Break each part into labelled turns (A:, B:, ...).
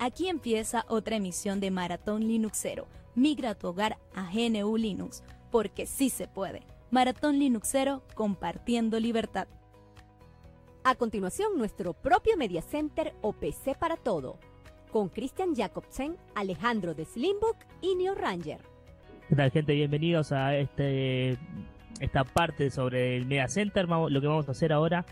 A: Aquí empieza otra emisión de Maratón Linuxero. Migra tu hogar a GNU Linux, porque sí se puede. Maratón Linuxero compartiendo libertad.
B: A continuación, nuestro propio Media Center o PC para todo, con Christian Jacobsen, Alejandro de Slimbook y Neo Ranger.
C: ¿Qué tal, gente? Bienvenidos a este esta parte sobre el Media Center. Lo que vamos a hacer ahora,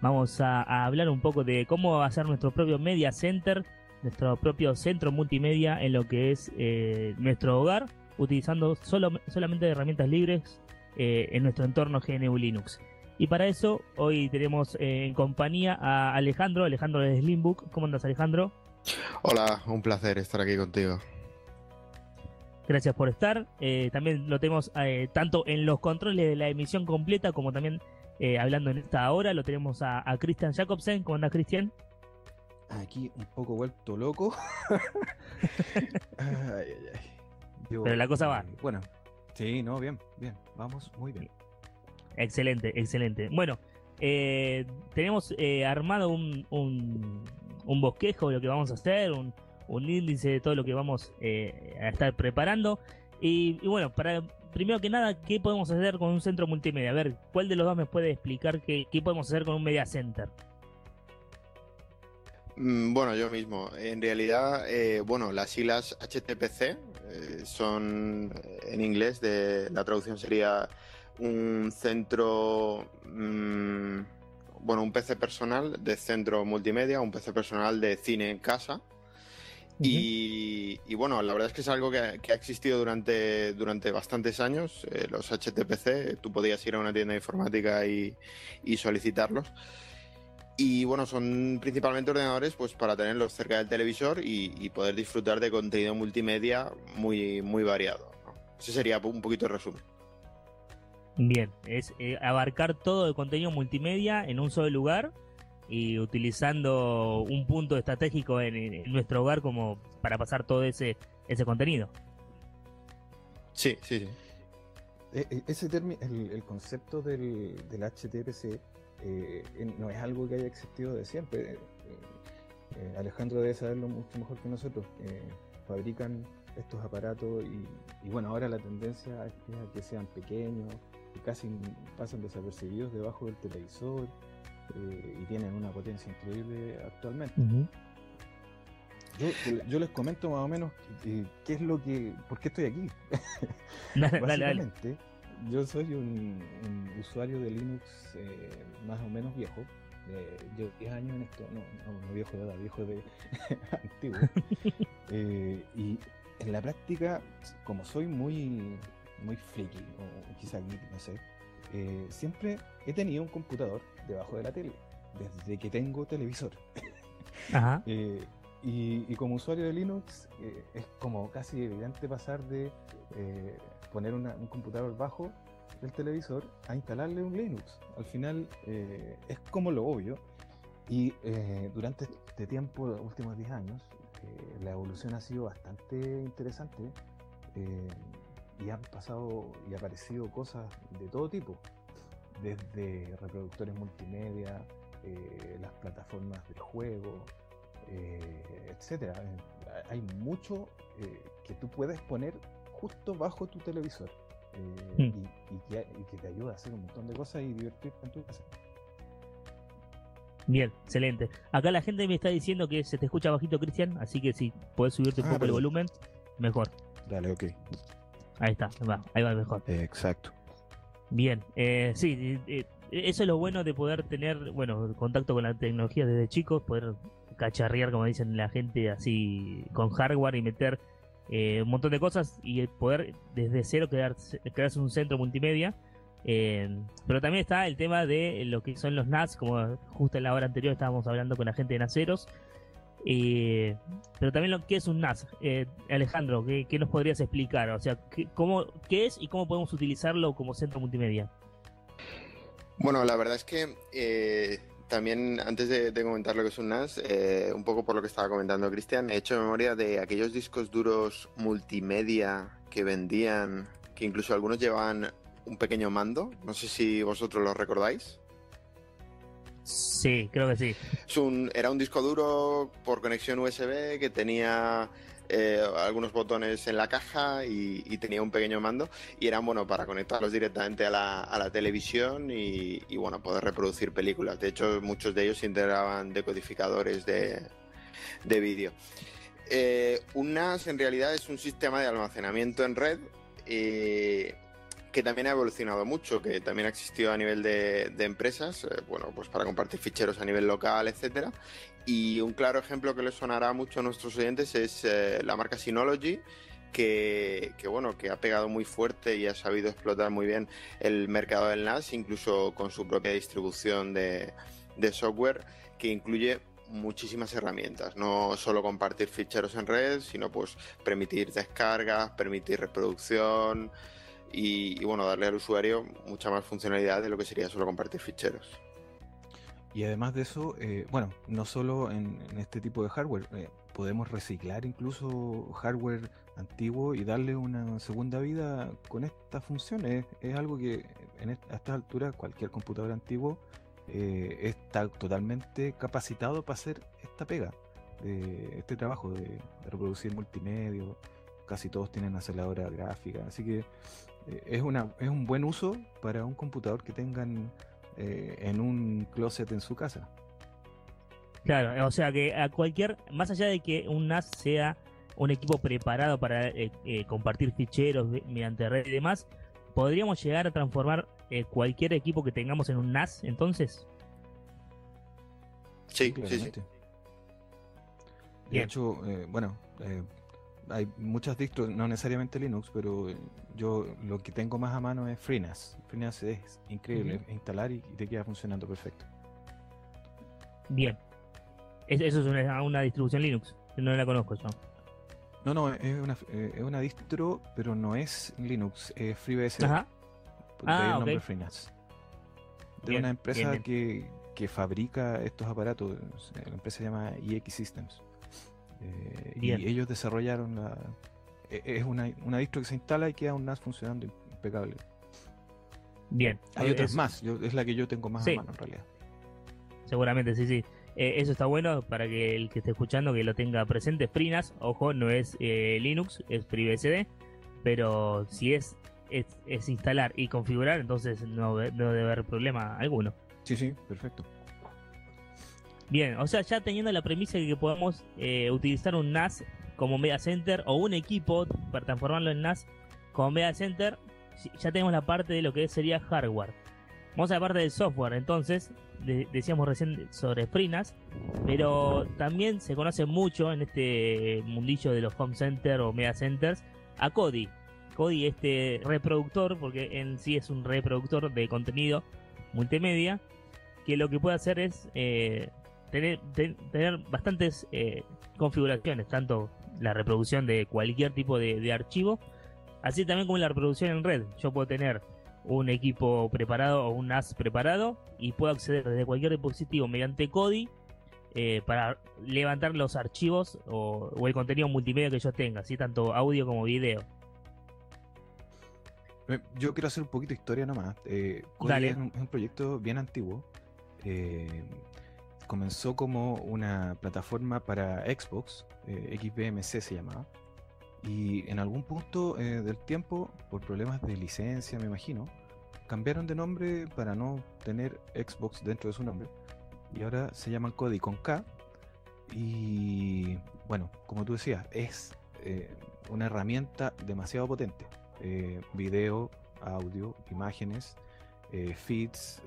C: vamos a, a hablar un poco de cómo hacer nuestro propio Media Center nuestro propio centro multimedia en lo que es eh, nuestro hogar, utilizando solo, solamente herramientas libres eh, en nuestro entorno GNU Linux. Y para eso, hoy tenemos eh, en compañía a Alejandro, Alejandro de Slimbook. ¿Cómo andas, Alejandro?
D: Hola, un placer estar aquí contigo.
C: Gracias por estar. también lo tenemos tanto en los controles de la emisión completa como también hablando en esta hora. Lo tenemos a, a Christian Jacobsen. ¿Cómo andas, Christian?
E: Aquí un poco vuelto loco.
C: Pero la cosa va.
E: Bueno, sí, no, bien, bien, vamos muy bien.
C: Excelente, excelente. Bueno, eh, tenemos eh, armado un, un, bosquejo de lo que vamos a hacer, un, índice de todo lo que vamos eh, a estar preparando. Y, bueno, para primero que nada, ¿qué podemos hacer con un centro multimedia? A ver, ¿cuál de los dos me puede explicar qué, qué podemos hacer con un media center?
D: Mm, bueno, yo mismo. En realidad, eh, bueno, las siglas HTPC eh, son en inglés, de, la traducción sería un centro, mm, bueno, un PC personal de centro multimedia, un PC personal de cine en casa. y, bueno, la verdad es que es algo que, ha existido durante, durante bastantes años. Eh, los HTPC, tú podías ir a una tienda de informática y, y solicitarlos. Y bueno, son principalmente ordenadores pues para tenerlos cerca del televisor y, poder disfrutar de contenido multimedia muy, muy variado. Ese sería un poquito el resumen.
C: Bien, es eh, abarcar todo el contenido multimedia en un solo lugar y utilizando un punto estratégico en, nuestro hogar como para pasar todo ese, ese contenido.
D: Sí, sí, sí.
E: E, e, ese término, el, concepto del, del HTPC eh, no es algo que haya existido de siempre. Eh, eh, Alejandro debe saberlo mucho mejor que nosotros. fabrican estos aparatos y, bueno, ahora la tendencia es que sean pequeños y casi pasan desapercibidos debajo del televisor y tienen una potencia increíble actualmente. yo, les comento más o menos qué es lo que, por qué estoy aquí. Básicamente, yo soy un, usuario de Linux eh, más o menos viejo. Eh, yo 10 años en esto, no, no, viejo de edad, viejo de antiguo. Eh, y en la práctica, como soy muy, muy friki, o quizá geek, no sé, siempre he tenido un computador debajo de la tele, desde que tengo televisor. Ajá. Y, como usuario de Linux es como casi evidente pasar de poner un computador bajo del televisor a instalarle un Linux. Al final eh, es como lo obvio. Y eh, durante este tiempo, los últimos 10 años, eh, la evolución ha sido bastante interesante y han pasado y aparecido cosas de todo tipo, desde reproductores multimedia, las plataformas de juego, etcétera. Hay mucho que tú puedes poner justo bajo tu televisor eh, hmm. y, que, te ayuda a hacer un montón de cosas y divertirte en tu casa.
C: Bien, excelente. Acá la gente me está diciendo que se te escucha bajito, Cristian, así que si puedes subirte un ah, poco el volumen, mejor.
E: Dale, ok.
C: Ahí está, ahí va mejor.
E: exacto.
C: Bien, eh, sí, eh, eso es lo bueno de poder tener, bueno, contacto con la tecnología desde chicos, poder cacharrear, como dicen la gente, así con hardware y meter eh, un montón de cosas y poder desde cero crearse, crearse un centro multimedia. Eh, pero también está el tema de lo que son los NAS, como justo en la hora anterior estábamos hablando con la gente de Naceros. Eh, pero también lo que es un NAS. Alejandro, ¿qué, nos podrías explicar? O sea, ¿qué, cómo, ¿qué es y cómo podemos utilizarlo como centro multimedia?
D: Bueno, la verdad es que también, antes de, comentar lo que es un NAS, eh, un poco por lo que estaba comentando Cristian, he hecho memoria de aquellos discos duros multimedia que vendían, que incluso algunos llevaban un pequeño mando. No sé si vosotros lo recordáis.
C: Sí, creo que sí.
D: era un disco duro por conexión USB que tenía eh, algunos botones en la caja y, tenía un pequeño mando y eran bueno para conectarlos directamente a la, televisión y, bueno poder reproducir películas. De hecho, muchos de ellos integraban decodificadores de, de vídeo. Eh, un NAS en realidad es un sistema de almacenamiento en red eh, que también ha evolucionado mucho, que también ha existido a nivel de, empresas, eh, bueno, pues para compartir ficheros a nivel local, etcétera. Y un claro ejemplo que les sonará mucho a nuestros oyentes es la marca Synology, que, bueno, que ha pegado muy fuerte y ha sabido explotar muy bien el mercado del NAS, incluso con su propia distribución de, de software, que incluye muchísimas herramientas, no solo compartir ficheros en red, sino pues permitir descargas, permitir reproducción y, bueno, darle al usuario mucha más funcionalidad de lo que sería solo compartir ficheros.
E: Y además de eso, eh, bueno, no solo en, este tipo de hardware, eh, podemos reciclar incluso hardware antiguo y darle una segunda vida con estas funciones. Es, algo que en a esta altura cualquier computador antiguo eh, está totalmente capacitado para hacer esta pega, de este trabajo de, reproducir multimedia. Casi todos tienen aceleradora gráfica, así que eh, es, una, es un buen uso para un computador que tengan eh, en un closet en su casa.
C: Claro, o sea que a cualquier, más allá de que un NAS sea un equipo preparado para compartir ficheros mediante red y demás, podríamos llegar a transformar eh, cualquier equipo que tengamos en un NAS, entonces.
D: Sí, sí, sí.
E: De hecho, eh, bueno, eh, hay muchas distros, no necesariamente Linux, pero yo lo que tengo más a mano es FreeNAS. FreeNAS es increíble instalar y, te queda funcionando perfecto.
C: Bien. eso es una, una distribución Linux. No la conozco yo.
E: No, no, es una, eh, es una distro, pero no es Linux, es FreeBSD. Ajá.
C: Ah,
E: el nombre FreeNAS. De una empresa Que, que, fabrica estos aparatos. La empresa se llama EX Systems. Eh, y ellos desarrollaron la. E, es una, una distro que se instala y queda un NAS funcionando impecable.
C: Bien.
E: Hay otras más, es la que yo tengo más a mano en realidad.
C: Seguramente, sí, sí. Eh, eso está bueno para que el que esté escuchando que lo tenga presente. FreeNAS, ojo, no es eh, Linux, es FreeBSD, pero si es, es, instalar y configurar, entonces no, debe haber problema alguno.
E: Sí, sí, perfecto.
C: Bien, o sea, ya teniendo la premisa de que podemos eh, utilizar un NAS como Media Center o un equipo para transformarlo en NAS como Media Center, ya tenemos la parte de lo que sería hardware. Vamos a la parte del software, entonces, decíamos recién sobre FreeNAS, pero también se conoce mucho en este mundillo de los home center o media centers a Kodi. Kodi, este reproductor, porque en sí es un reproductor de contenido multimedia, que lo que puede hacer es eh, tener, tener bastantes eh, configuraciones, tanto la reproducción de cualquier tipo de, de archivo, así también como la reproducción en red. Yo puedo tener un equipo preparado o un NAS preparado y puedo acceder desde cualquier dispositivo mediante Kodi eh, para levantar los archivos o, el contenido multimedia que yo tenga, así tanto audio como video.
E: Eh, yo quiero hacer un poquito de historia nomás. Eh, Kodi es un, proyecto bien antiguo. Comenzó como una plataforma para Xbox, XBMC se llamaba y en algún punto eh, del tiempo, por problemas de licencia, me imagino, cambiaron de nombre para no tener Xbox dentro de su nombre. Y ahora se llaman Kodi con K. Y bueno, como tú decías, es eh, una herramienta demasiado potente. Eh, video, audio, imágenes, feeds.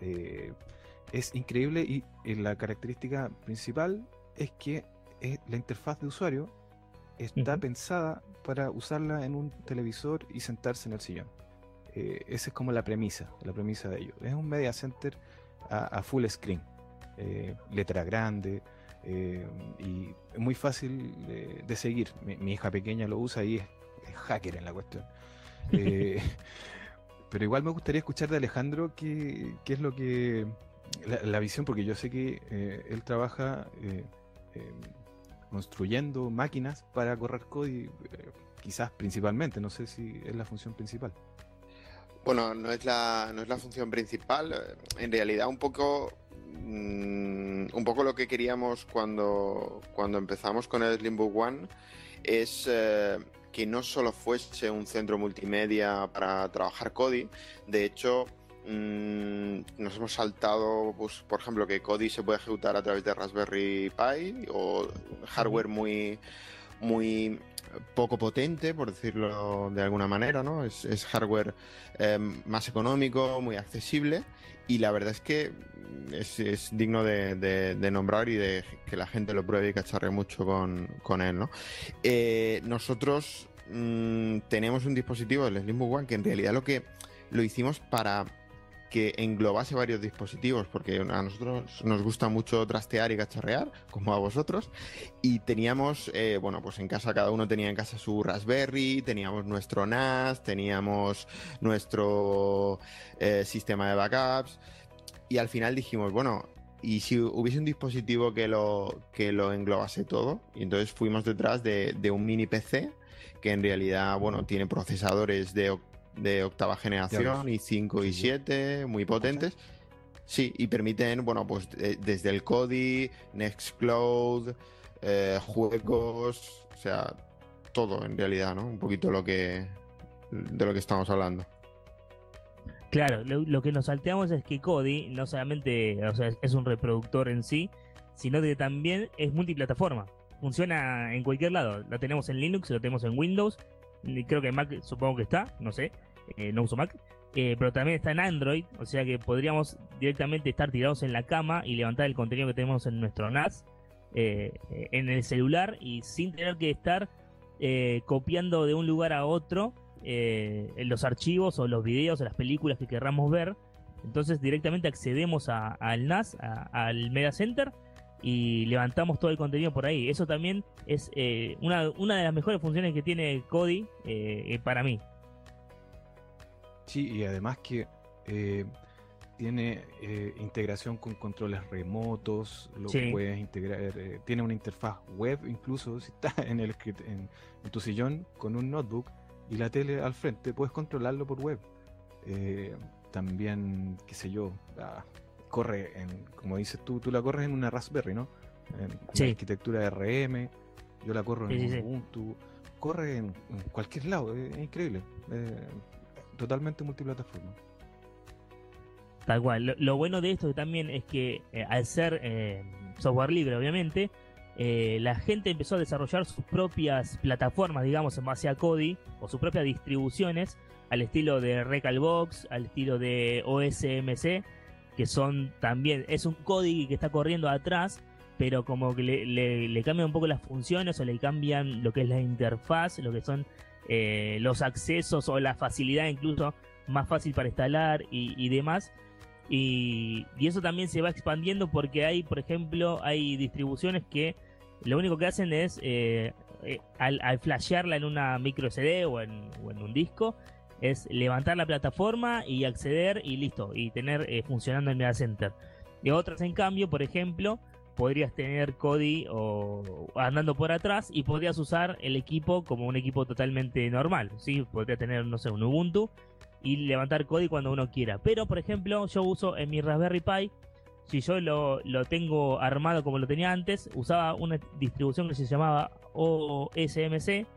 E: Es increíble y la característica principal es que la interfaz de usuario está pensada para usarla en un televisor y sentarse en el sillón. Eh, esa es como la premisa, la premisa de ello. Es un media center a, full screen, eh, letra grande eh, y muy fácil de, seguir. Mi, hija pequeña lo usa y es, hacker en la cuestión. pero igual me gustaría escuchar de Alejandro qué, es lo que la, visión, porque yo sé que él trabaja construyendo máquinas para correr código, eh, quizás principalmente, no sé si es la función principal.
D: Bueno, no es la, no es la función principal. En realidad, un poco mm, un poco lo que queríamos cuando, cuando empezamos con el Slimbook One es eh, que no solo fuese un centro multimedia para trabajar Kodi, de hecho mm, nos hemos saltado, pues, por ejemplo, que Kodi se puede ejecutar a través de Raspberry Pi o hardware muy, muy poco potente, por decirlo de alguna manera, ¿no? Es, hardware em, más económico, muy accesible y la verdad es que es, digno de, nombrar y de que la gente lo pruebe y cacharre mucho con, él, ¿no? Eh, nosotros mm, tenemos un dispositivo, el Slimbook One, que en realidad lo que lo hicimos para que englobase varios dispositivos, porque a nosotros nos gusta mucho trastear y cacharrear, como a vosotros, y teníamos, eh, bueno, pues en casa cada uno tenía en casa su Raspberry, teníamos nuestro NAS, teníamos nuestro eh, sistema de backups, y al final dijimos, bueno, y si hubiese un dispositivo que lo, que lo englobase todo, y entonces fuimos detrás de, de un mini PC, que en realidad, bueno, tiene procesadores de de octava generación y 5 y 7, muy potentes. Sí, y permiten, bueno, pues desde el Kodi, Nextcloud, eh, juegos, o sea, todo en realidad, ¿no? Un poquito lo que de lo que estamos hablando.
C: Claro, lo, que nos salteamos es que Kodi no solamente o sea, es un reproductor en sí, sino que también es multiplataforma. Funciona en cualquier lado. Lo tenemos en Linux, lo tenemos en Windows. Creo que en Mac supongo que está, no sé. Eh, no uso Mac, eh, pero también está en Android, o sea que podríamos directamente estar tirados en la cama y levantar el contenido que tenemos en nuestro NAS eh, en el celular y sin tener que estar copiando de un lugar a otro los archivos o los videos o las películas que querramos ver. Entonces directamente accedemos al NAS, al Media Center y levantamos todo el contenido por ahí. Eso también es una, una, de las mejores funciones que tiene Kodi para mí.
E: Sí, y además que eh, tiene eh, integración con controles remotos, lo que puedes integrar, eh, tiene una interfaz web incluso si estás en, el, en, en, tu sillón con un notebook y la tele al frente, puedes controlarlo por web. también, qué sé yo, corre en, como dices tú, tú la corres en una Raspberry, ¿no? En arquitectura RM, yo la corro en Ubuntu, corre en, cualquier lado, es, increíble totalmente multiplataforma.
C: Tal cual. Lo, bueno de esto también es que eh, al ser eh, software libre, obviamente, eh, la gente empezó a desarrollar sus propias plataformas, digamos, en base a Kodi, o sus propias distribuciones, al estilo de Recalbox, al estilo de OSMC, que son también, es un Kodi que está corriendo atrás, pero como que le, le cambian un poco las funciones o le cambian lo que es la interfaz, lo que son eh, los accesos o la facilidad incluso más fácil para instalar y, demás. Y, eso también se va expandiendo porque hay, por ejemplo, hay distribuciones que lo único que hacen es, eh, eh, al, flashearla en una micro CD o en, un disco, es levantar la plataforma y acceder y listo, y tener funcionando el Media Center. Y otras, en cambio, por ejemplo, podrías tener Kodi o andando por atrás y podrías usar el equipo como un equipo totalmente normal, ¿sí? Podría tener, no sé, un Ubuntu y levantar Kodi cuando uno quiera. Pero, por ejemplo, yo uso en mi Raspberry Pi, si yo lo, lo tengo armado como lo tenía antes, usaba una distribución que se llamaba OSMC,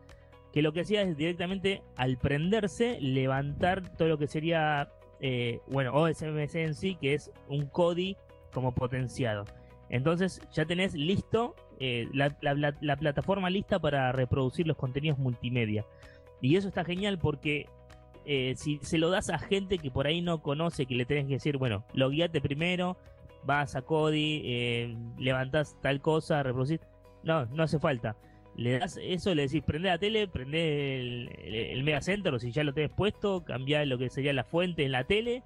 C: que lo que hacía es directamente al prenderse levantar todo lo que sería, eh, bueno, OSMC en sí, que es un Kodi como potenciado. Entonces ya tenés listo eh, la, plataforma lista para reproducir los contenidos multimedia. Y eso está genial porque eh, si se lo das a gente que por ahí no conoce, que le tenés que decir, bueno, lo guíate primero, vas a Kodi, eh, levantás tal cosa, reproducir. No, no hace falta. Le das eso, le decís, prende la tele, prende el, Mega Center, o si ya lo tenés puesto, cambia lo que sería la fuente en la tele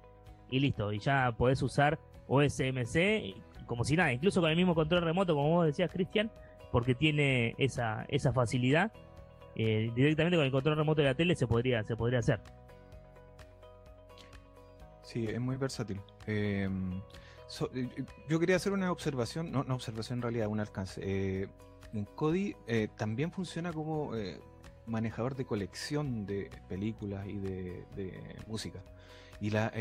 C: y listo. Y ya podés usar OSMC como si nada, incluso con el mismo control remoto, como vos decías, Cristian, porque tiene esa, esa facilidad. Eh, directamente con el control remoto de la tele se podría, se podría hacer.
E: Sí, es muy versátil. Em, eh, yo quería hacer una observación, no una observación en realidad, un alcance. Eh, también funciona como manejador de colección de películas y de, música. Y la,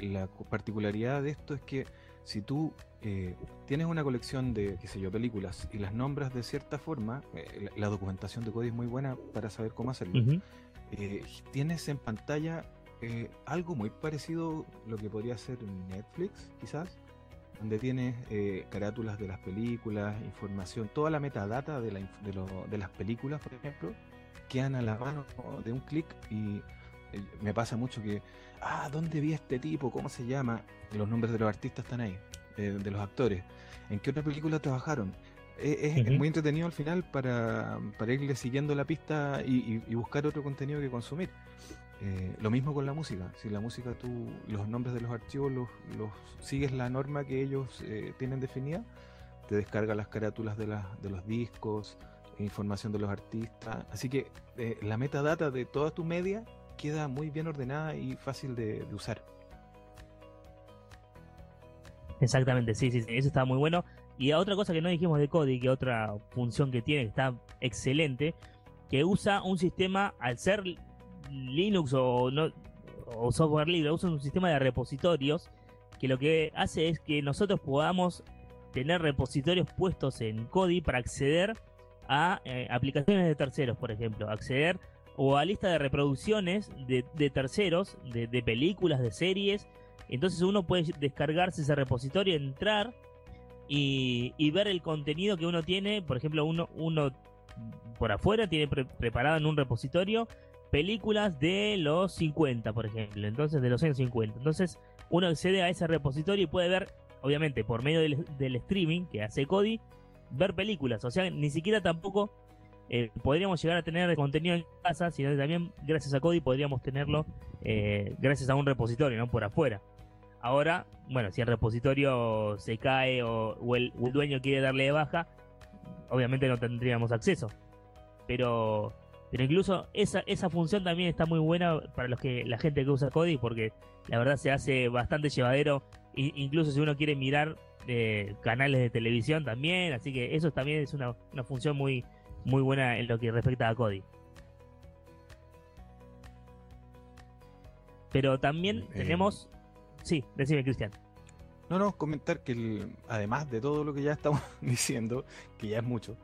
E: la particularidad de esto es que si tú eh, tienes una colección de, qué sé yo, películas y las nombras de cierta forma, eh, la, documentación de Cody es muy buena para saber cómo hacerlo. Eh, tienes en pantalla algo muy parecido a lo que podría ser Netflix, quizás, donde tienes carátulas de las películas, información, toda la metadata de, de las películas, por ejemplo, quedan a la mano de un clic y me pasa mucho que, ah, ¿dónde vi a este tipo? ¿Cómo se llama? los nombres de los artistas están ahí, de los actores. ¿En qué otra película trabajaron? Es, muy entretenido al final para, para irle siguiendo la pista y, buscar otro contenido que consumir. Eh, lo mismo con la música. Si la música tú, los nombres de los archivos los, los sigues la norma que ellos eh, tienen definida, te descarga las carátulas de, de los discos, información de los artistas. Así que eh, la metadata de toda tu media queda muy bien ordenada y fácil de, usar.
C: Exactamente, sí, sí, eso está muy bueno. Y otra cosa que no dijimos de Kodi, que otra función que tiene, que está excelente, que usa un sistema, al ser Linux o, no, o software libre, usa un sistema de repositorios que lo que hace es que nosotros podamos tener repositorios puestos en Kodi para acceder a eh, aplicaciones de terceros, por ejemplo, acceder o a lista de reproducciones de, terceros, de, películas, de series. Entonces uno puede descargarse ese repositorio, entrar y, ver el contenido que uno tiene. Por ejemplo, uno, uno por afuera tiene preparado en un repositorio películas de los 50, por ejemplo. Entonces, de los años 50. Entonces, uno accede a ese repositorio y puede ver, obviamente, por medio del, del streaming que hace Cody, ver películas. O sea, ni siquiera tampoco eh, podríamos llegar a tener contenido en casa, sino también gracias a Cody podríamos tenerlo eh, gracias a un repositorio, no por afuera. Ahora, bueno, si el repositorio se cae o, el, dueño quiere darle de baja, obviamente no tendríamos acceso. Pero, pero incluso esa, esa función también está muy buena para los que la gente que usa Cody, porque la verdad se hace bastante llevadero, incluso si uno quiere mirar eh, canales de televisión también, así que eso también es una, una función muy, muy buena en lo que respecta a Cody. Pero también eh, tenemos... Sí, decime Cristian.
E: No, no, comentar que además de todo lo que ya estamos diciendo, que ya es mucho,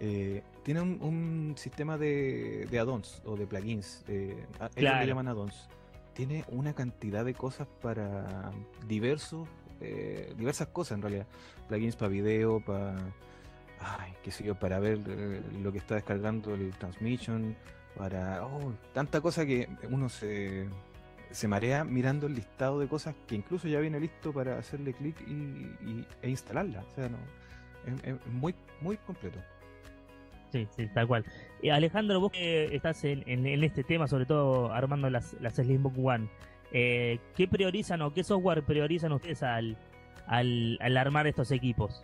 E: eh, tiene un, sistema de, de add-ons o de plugins, eh, ellos le llaman add-ons. Tiene una cantidad de cosas para diversos, eh, diversas cosas en realidad. Plugins para video, para ay, qué sé yo, para ver eh, lo que está descargando el transmission, para oh, tanta cosa que uno se, se marea mirando el listado de cosas que incluso ya viene listo para hacerle clic y, e instalarla. O sea, no, es, muy, muy completo.
C: Sí, sí, tal cual. y Alejandro, vos que estás en, en, este tema, sobre todo armando las, las Slimbook One, eh, ¿qué priorizan o qué software priorizan ustedes al, al, al armar estos equipos?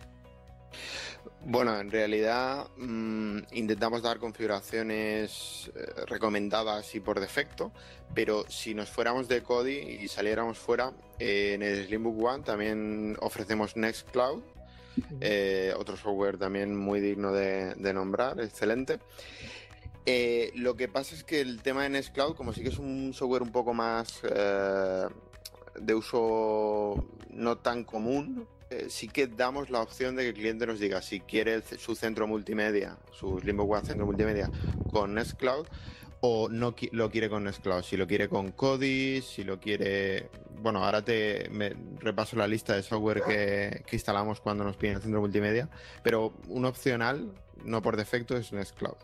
D: Bueno, en realidad mm, intentamos dar configuraciones eh, recomendadas y por defecto, pero si nos fuéramos de Kodi y saliéramos fuera, eh, en el Slimbook One también ofrecemos Nextcloud, eh, otro software también muy digno de, nombrar, excelente. lo que pasa es que el tema de Nextcloud, como sí que es un software un poco más de uso no tan común, eh, sí que damos la opción de que el cliente nos diga si quiere su centro multimedia, su Limbo One centro multimedia con Nextcloud o no lo quiere con Nextcloud, si lo quiere con Kodi, si lo quiere... Bueno, ahora te repaso la lista de software que, instalamos cuando nos piden el centro multimedia, pero un opcional, no por defecto, es Nextcloud.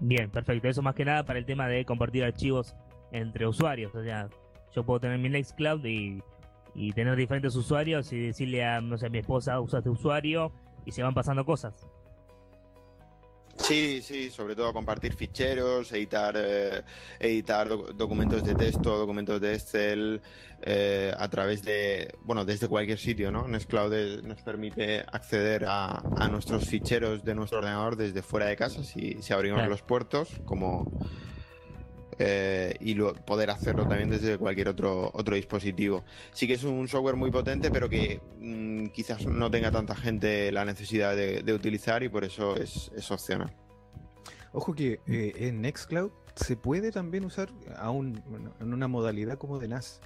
C: Bien, perfecto. Eso más que nada para el tema de compartir archivos entre usuarios. O sea, yo puedo tener mi Nextcloud y y tener diferentes usuarios y decirle a, no sé, a mi esposa, usa este usuario y se van pasando cosas.
D: Sí, sí, sobre todo compartir ficheros, editar, eh, editar documentos de texto, documentos de Excel eh, a través de, bueno, desde cualquier sitio, ¿no? Nextcloud nos permite acceder a, a, nuestros ficheros de nuestro ordenador desde fuera de casa si, si abrimos los puertos, como, eh, y poder hacerlo también desde cualquier otro, otro dispositivo. Sí que es un software muy potente, pero que mm, quizás no tenga tanta gente la necesidad de, utilizar y por eso es, opcional.
E: Ojo que eh, en Nextcloud se puede también usar aún en una modalidad como de NAS.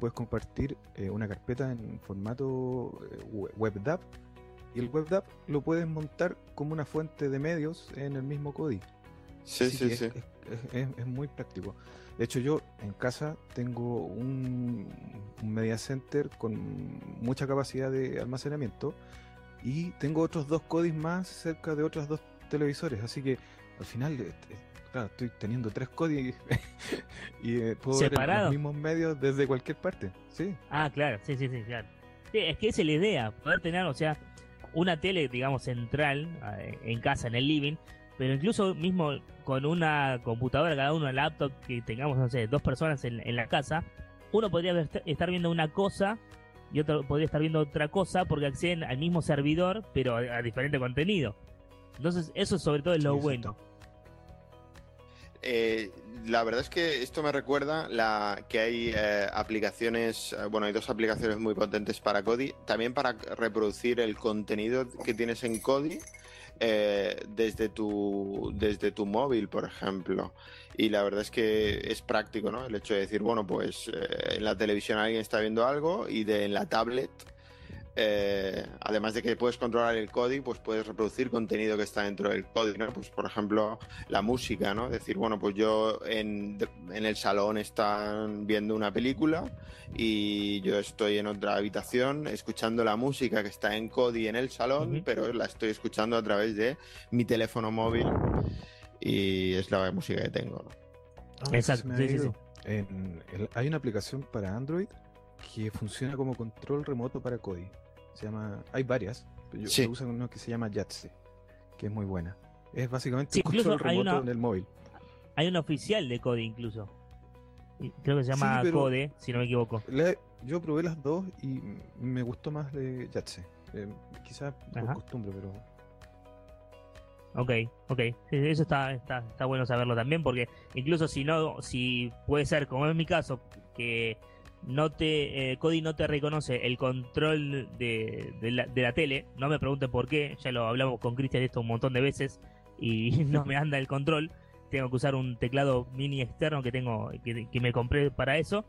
E: puedes compartir eh, una carpeta en formato WebDAV y el WebDAV lo puedes montar como una fuente de medios en el mismo Kodi.
D: Sí, sí, sí.
E: Es, muy práctico. De hecho, yo en casa tengo un, media center con mucha capacidad de almacenamiento y tengo otros dos Kodis más cerca de otros dos televisores. Así que al final estoy teniendo tres códigos y eh, puedo ver los mismos medios desde cualquier parte. Sí.
C: Ah, claro, sí, sí, sí, claro. es que esa es la idea, poder tener, o sea, una tele, digamos, central eh, en casa, en el living, pero incluso mismo con una computadora, cada uno, un laptop, que tengamos, no sé, dos personas en, la casa, uno podría estar viendo una cosa y otro podría estar viendo otra cosa porque acceden al mismo servidor, pero a, diferente contenido. Entonces, eso sobre todo es lo bueno.
D: Eh, la verdad es que esto me recuerda la, que hay eh, aplicaciones, eh, bueno, hay dos aplicaciones muy potentes para Kodi, también para reproducir el contenido que tienes en Kodi desde, tu, desde tu móvil, por ejemplo. Y la verdad es que es práctico, ¿no? El hecho de decir, bueno, pues en la televisión alguien está viendo algo y de en la tablet eh, además de que puedes controlar el código, pues puedes reproducir contenido que está dentro del código, ¿no? Pues por ejemplo, la música, ¿no? Decir, bueno, pues yo en, el salón están viendo una película y yo estoy en otra habitación escuchando la música que está en Kodi en el salón, pero la estoy escuchando a través de mi teléfono móvil y es la música que tengo,
C: ah, Exacto,
E: hay una aplicación para Android que funciona como control remoto para Kodi. Se llama, hay varias, pero yo uso uno que se llama Yatse, que es muy buena. Es básicamente un control remoto en el móvil.
C: Hay un oficial de Kodi incluso. Creo que se llama Code, si no me equivoco.
E: yo probé las dos y me gustó más de Yatse. Eh, quizás por costumbre, pero
C: Ok, ok. Eso está, está, está bueno saberlo también, porque incluso si no, si puede ser, como es mi caso, que no te eh, Cody no te reconoce el control de, la, tele. No me pregunten por qué, ya lo hablamos con Cristian esto un montón de veces y no me anda el control. Tengo que usar un teclado mini externo que tengo que, me compré para eso.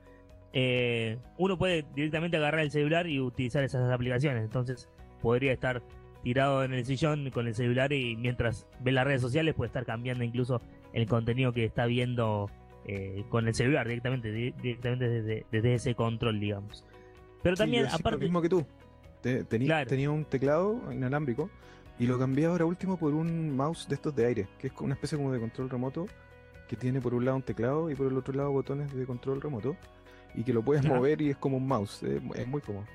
C: Eh, uno puede directamente agarrar el celular y utilizar esas aplicaciones. Entonces podría estar tirado en el sillón con el celular y mientras ve las redes sociales puede estar cambiando incluso el contenido que está viendo eh, con el celular directamente, directamente desde, ese control, digamos. Pero también, aparte.
E: Lo mismo que tú. tenía, un teclado inalámbrico y lo cambié ahora último por un mouse de estos de aire, que es una especie como de control remoto que tiene por un lado un teclado y por el otro lado botones de control remoto y que lo puedes mover y es como un mouse, es, muy cómodo.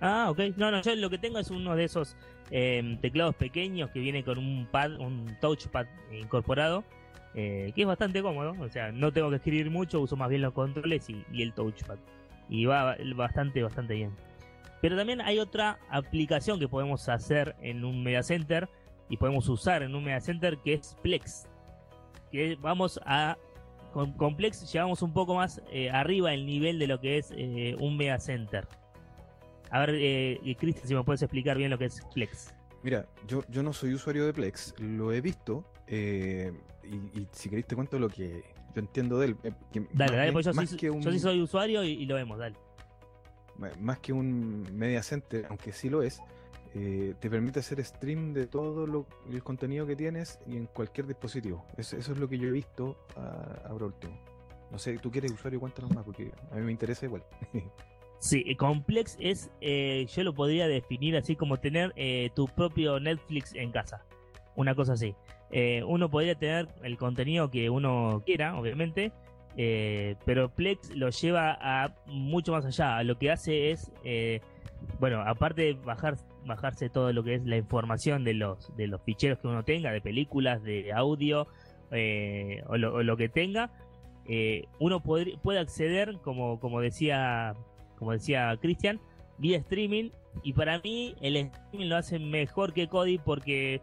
C: Ah, ok. No, no, yo lo que tengo es uno de esos em, teclados pequeños que viene con un pad, un touchpad incorporado eh, que es bastante cómodo, o sea, no tengo que escribir mucho, uso más bien los controles y, el touchpad. Y va bastante, bastante bien. Pero también hay otra aplicación que podemos hacer en un Media Center y podemos usar en un Media Center que es Plex. Que vamos a. Con, Plex llevamos un poco más eh, arriba el nivel de lo que es eh, un Media Center. A ver, eh, Cristian, si me puedes explicar bien lo que es Plex.
E: Mira, yo, yo no soy usuario de Plex, lo he visto, y, si queréis te cuento lo que yo entiendo de él. Eh,
C: dale, dale, pues yo, sí, soy usuario y, lo vemos, dale.
E: Más que un media center, aunque sí lo es, eh, te permite hacer stream de todo lo, el contenido que tienes y en cualquier dispositivo. Eso, es lo que yo he visto ahora último. No sé, tú quieres usuario, cuéntanos más, porque a mí me interesa igual.
C: Sí, Complex es, yo lo podría definir así como tener tu propio Netflix en casa. Una cosa así. Eh, uno podría tener el contenido que uno quiera, obviamente, eh, pero Plex lo lleva a mucho más allá. Lo que hace es, eh, bueno, aparte de bajar, bajarse todo lo que es la información de los, de los ficheros que uno tenga, de películas, de audio o lo, que tenga, uno puede, puede acceder, como, como decía, como decía Cristian, vía streaming. Y para mí el streaming lo hace mejor que Cody porque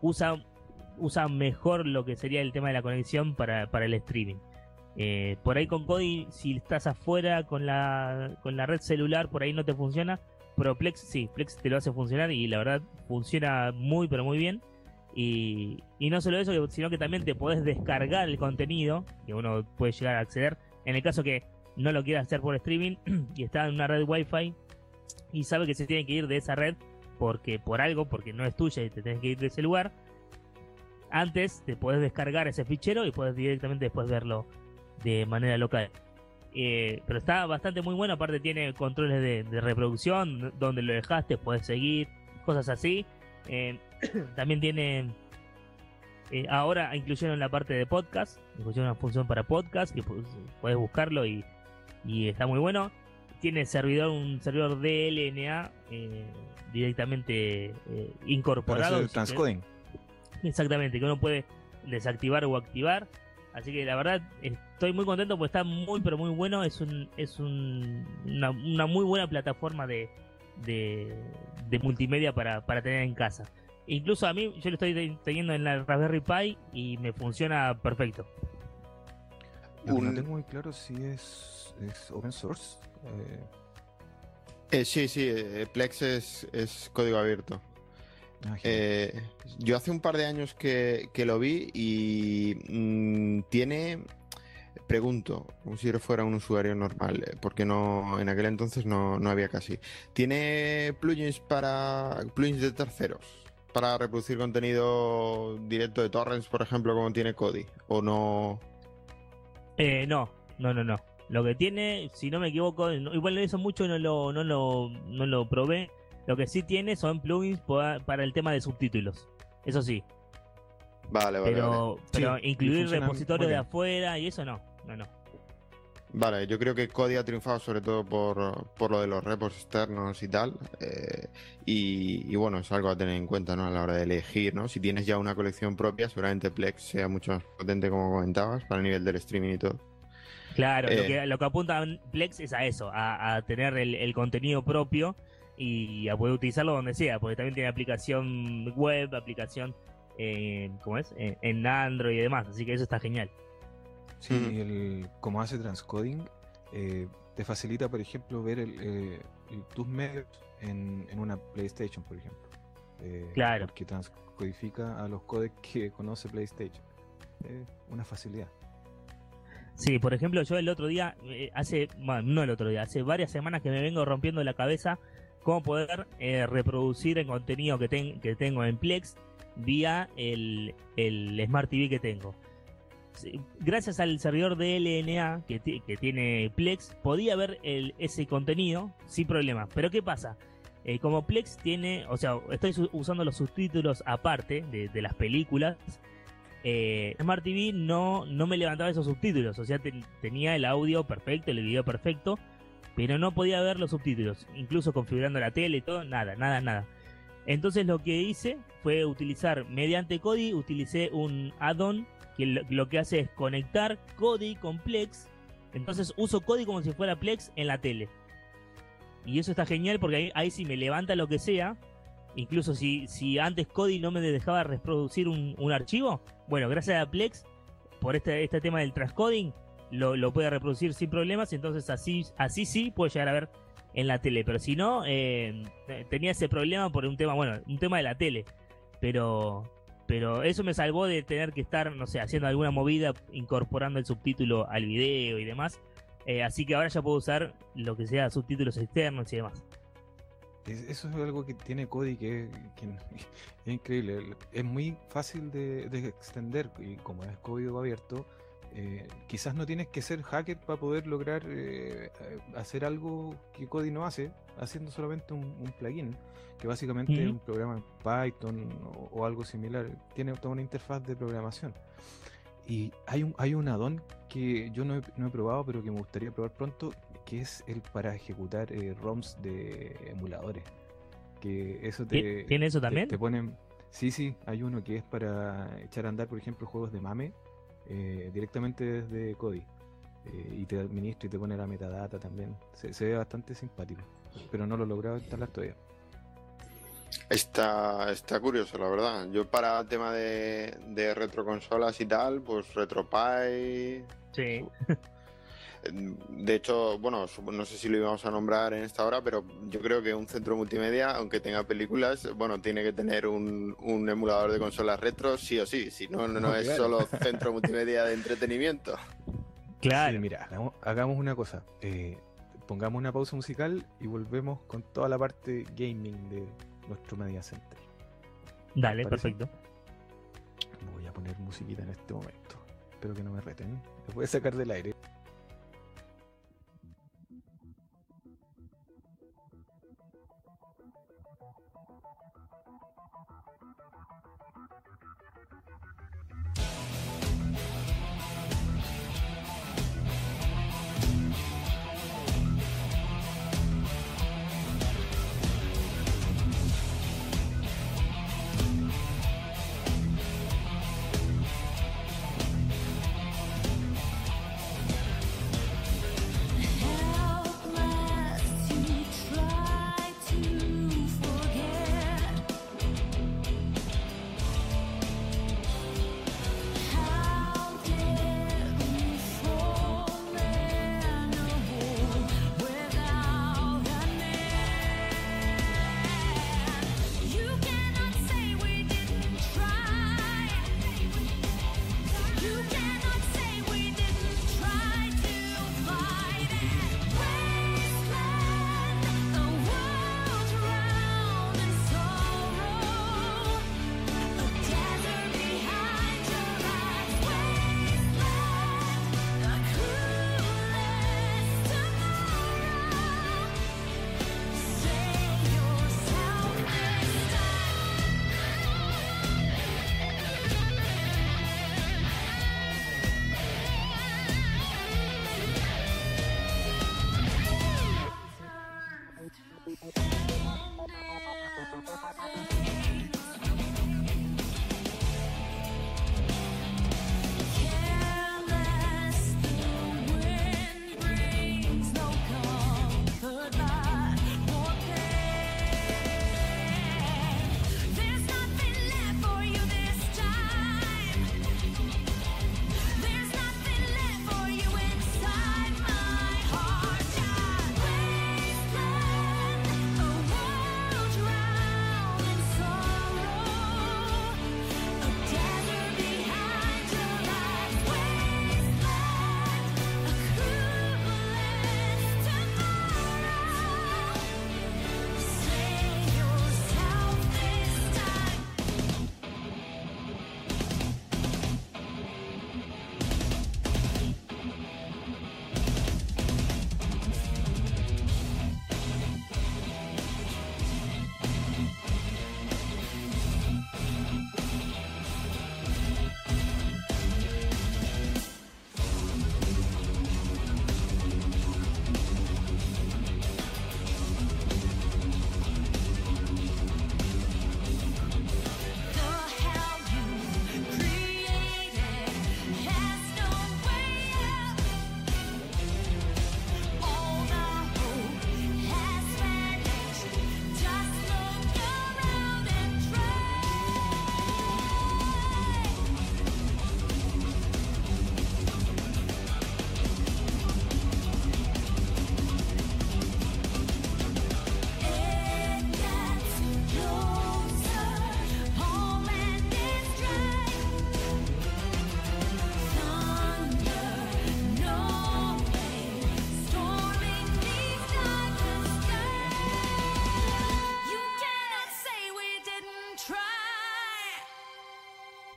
C: usa, usa mejor lo que sería el tema de la conexión para, el streaming. Eh, por ahí con Kodi, si estás afuera con la, con la red celular, por ahí no te funciona. Pero Plex sí, Plex te lo hace funcionar y la verdad funciona muy, pero muy bien. Y, y no solo eso, sino que también te podés descargar el contenido que uno puede llegar a acceder. En el caso que no lo quiere hacer por streaming y está en una red wifi y sabe que se tiene que ir de esa red porque por algo, porque no es tuya y te tienes que ir de ese lugar, antes te puedes descargar ese fichero y puedes directamente después verlo de manera local. Eh, pero está bastante muy bueno, aparte tiene controles de, reproducción, donde lo dejaste puedes seguir, cosas así. Eh, también tiene, eh, ahora incluyeron la parte de podcast, incluyeron una función para podcast, que puedes buscarlo y, y está muy bueno. Tiene servidor, un servidor DLNA directamente incorporado.
E: transcoding.
C: Exactamente, que uno puede desactivar o activar. Así que la verdad estoy muy contento porque está muy pero muy bueno. Es un es un, una, muy buena plataforma de, de, multimedia para, tener en casa. Incluso a mí yo lo estoy teniendo en la Raspberry Pi y me funciona perfecto.
E: No tengo muy claro si es, es open source.
D: Eh. Eh, sí, sí, eh, Plex es, es código abierto. Eh, yo hace un par de años que, lo vi y mm, tiene, pregunto, como si fuera un usuario normal, porque no en aquel entonces no, había casi. ¿Tiene plugins para plugins de terceros? Para reproducir contenido directo de torrents, por ejemplo, como tiene Kodi, o no.
C: Eh, no, no, no, no. Lo que tiene, si no me equivoco, igual lo hizo mucho no lo, no lo, no lo probé lo que sí tiene son plugins para el tema de subtítulos. Eso sí.
D: Vale, vale.
C: Pero, pero incluir repositorios de afuera y eso no. No, no.
D: Vale, yo creo que Kodi ha triunfado sobre todo por, lo de los repos externos y tal. Eh, y, bueno, es algo a tener en cuenta ¿no? a la hora de elegir. ¿no? Si tienes ya una colección propia, seguramente Plex sea mucho más potente, como comentabas, para el nivel del streaming y todo.
C: Claro, lo, eh, que, lo que apunta Plex es a eso, a, tener el, contenido propio y a poder utilizarlo donde sea, porque también tiene aplicación web, aplicación, eh, ¿cómo es? Eh, en Android y demás, así que eso está genial.
E: Sí, el, como hace transcoding, eh, te facilita, por ejemplo, ver el, tus medios en, una PlayStation, por ejemplo.
C: claro.
E: Porque transcodifica a los codecs que conoce PlayStation. una facilidad.
C: Sí, por ejemplo, yo el otro día, hace, bueno, no el otro día, hace varias semanas que me vengo rompiendo la cabeza cómo poder eh, reproducir el contenido que, que tengo en Plex vía el, Smart TV que tengo. Gracias al servidor de LNA que, que tiene Plex, podía ver el, ese contenido sin problema. Pero ¿qué pasa? Eh, como Plex tiene, o sea, estoy usando los subtítulos aparte de, las películas, eh, Smart TV no, no me levantaba esos subtítulos, o sea, tenía el audio perfecto, el video perfecto, pero no podía ver los subtítulos, incluso configurando la tele y todo, nada, nada, nada. Entonces lo que hice fue utilizar mediante Kodi, utilicé un add-on que lo, que hace es conectar Kodi con Plex. Entonces uso Kodi como si fuera Plex en la tele. Y eso está genial porque ahí, sí me levanta lo que sea. Incluso si, si antes Kodi no me dejaba reproducir un, un archivo, bueno, gracias a Plex, por este, este tema del transcoding, lo, lo puede reproducir sin problemas, entonces así, así sí puede llegar a ver en la tele, pero si no, eh, tenía ese problema por un tema, bueno, un tema de la tele, pero, pero eso me salvó de tener que estar, no sé, haciendo alguna movida, incorporando el subtítulo al video y demás, eh, así que ahora ya puedo usar lo que sea subtítulos externos y demás.
E: Eso es algo que tiene Kodi que, es increíble. Es muy fácil de, extender y como es código abierto, eh, quizás no tienes que ser hacker para poder lograr eh, hacer algo que Kodi no hace, haciendo solamente un, plugin, que básicamente es un programa en Python o, algo similar. Tiene toda una interfaz de programación. Y hay un, hay un addon que yo no he, probado, pero que me gustaría probar pronto, que es el para ejecutar eh, ROMs de emuladores. Que eso te.
C: ¿Tiene eso también?
E: te ponen. Sí, sí, hay uno que es para echar a andar, por ejemplo, juegos de mame eh, directamente desde Kodi. Eh, y te administra y te pone la metadata también. Se, ve bastante simpático, pero no lo he logrado instalar todavía.
D: Está, está curioso, la verdad. Yo para el tema de, de retroconsolas y tal, pues RetroPie.
C: Sí.
D: De hecho, bueno, no sé si lo íbamos a nombrar en esta hora, pero yo creo que un centro multimedia, aunque tenga películas, bueno, tiene que tener un, emulador de consolas retro, sí o sí. Si no, no, es solo centro multimedia de entretenimiento.
C: Claro,
B: mira, hagamos, una cosa. Eh, pongamos una pausa musical y volvemos con toda la parte gaming de nuestro Media Center.
C: Dale, perfecto.
B: Voy a poner musiquita en este momento. Espero que no me reten. Lo voy a sacar del aire.